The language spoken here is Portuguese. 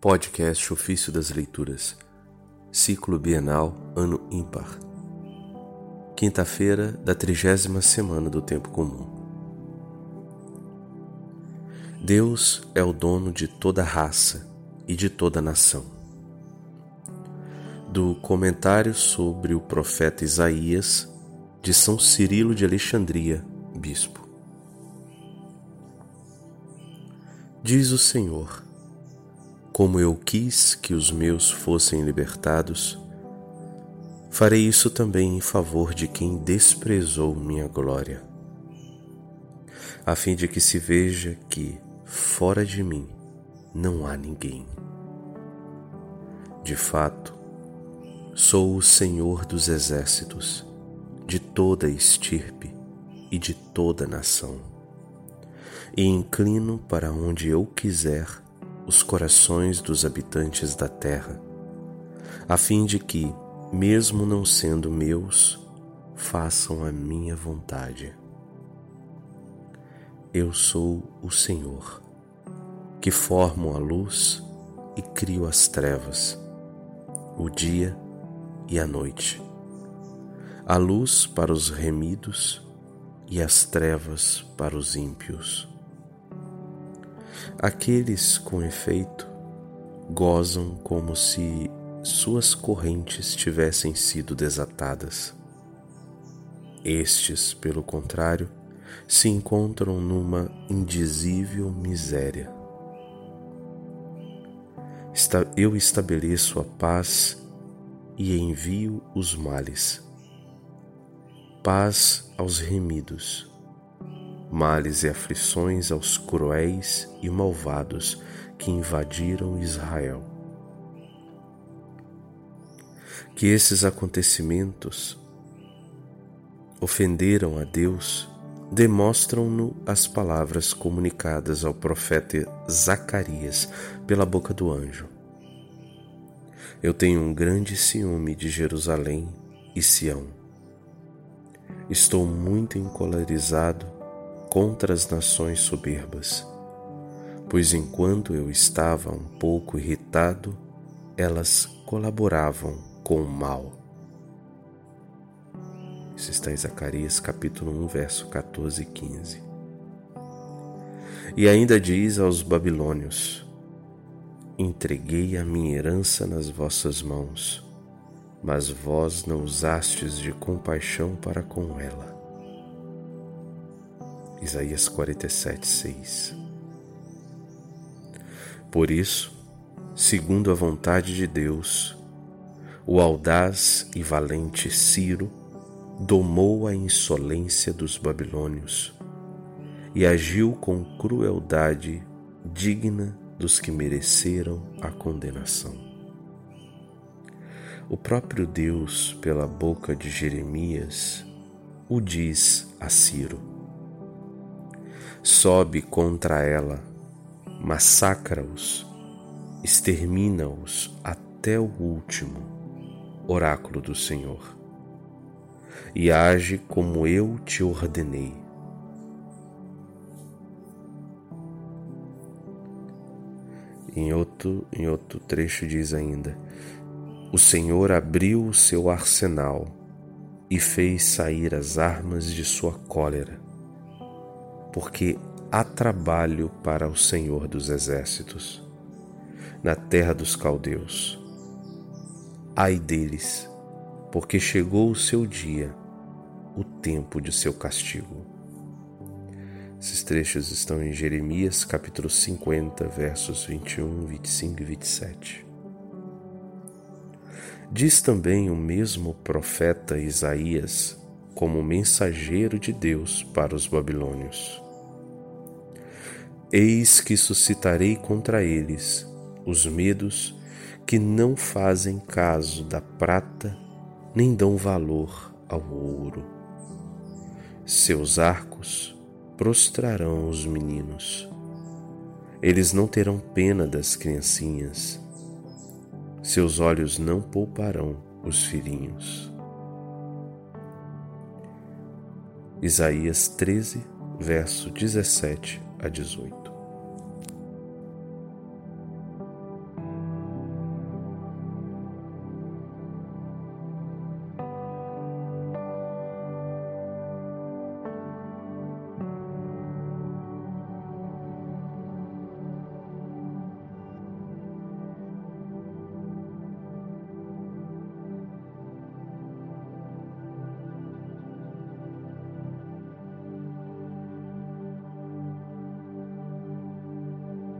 Podcast Ofício das Leituras, Ciclo Bienal, Ano Ímpar. Quinta-feira da trigésima semana do Tempo Comum. Deus é o dono de toda raça e de toda nação. Do comentário sobre o profeta Isaías, de São Cirilo de Alexandria, Bispo. Diz o Senhor: Como eu quis que os meus fossem libertados, farei isso também em favor de quem desprezou minha glória, a fim de que se veja que, fora de mim, não há ninguém. De fato, sou o Senhor dos exércitos, de toda estirpe e de toda nação e inclino para onde eu quiser os corações dos habitantes da terra, a fim de que, mesmo não sendo meus, façam a minha vontade. Eu sou o Senhor, que formo a luz e crio as trevas, o dia e a noite, a luz para os remidos e as trevas para os ímpios. Aqueles, com efeito, gozam como se suas correntes tivessem sido desatadas. Estes, pelo contrário, se encontram numa indizível miséria. Eu estabeleço a paz e envio os males. Paz aos remidos males e aflições aos cruéis e malvados que invadiram Israel. Que esses acontecimentos ofenderam a Deus demonstram-no as palavras comunicadas ao profeta Zacarias pela boca do anjo. Eu tenho um grande ciúme de Jerusalém e Sião. Estou muito encolarizado contra as nações soberbas, pois enquanto eu estava um pouco irritado, elas colaboravam com o mal. Isso está em Zacarias capítulo 1, verso 14 e 15. E ainda diz aos babilônios: Entreguei a minha herança nas vossas mãos, mas vós não usastes de compaixão para com ela. Isaías 47, 6. Por isso, segundo a vontade de Deus, o audaz e valente Ciro domou a insolência dos babilônios e agiu com crueldade digna dos que mereceram a condenação. O próprio Deus, pela boca de Jeremias, o diz a Ciro: sobe contra ela, massacra-os, extermina-os até o último, oráculo do Senhor, e age como eu te ordenei. Em outro, em outro trecho diz ainda: O Senhor abriu o seu arsenal e fez sair as armas de sua cólera porque há trabalho para o Senhor dos Exércitos, na terra dos caldeus. Ai deles, porque chegou o seu dia, o tempo de seu castigo. Esses trechos estão em Jeremias capítulo 50, versos 21, 25 e 27. Diz também o mesmo profeta Isaías como mensageiro de Deus para os babilônios. Eis que suscitarei contra eles os medos que não fazem caso da prata nem dão valor ao ouro. Seus arcos prostrarão os meninos. Eles não terão pena das criancinhas. Seus olhos não pouparão os filhinhos. Isaías 13, verso 17 a 18.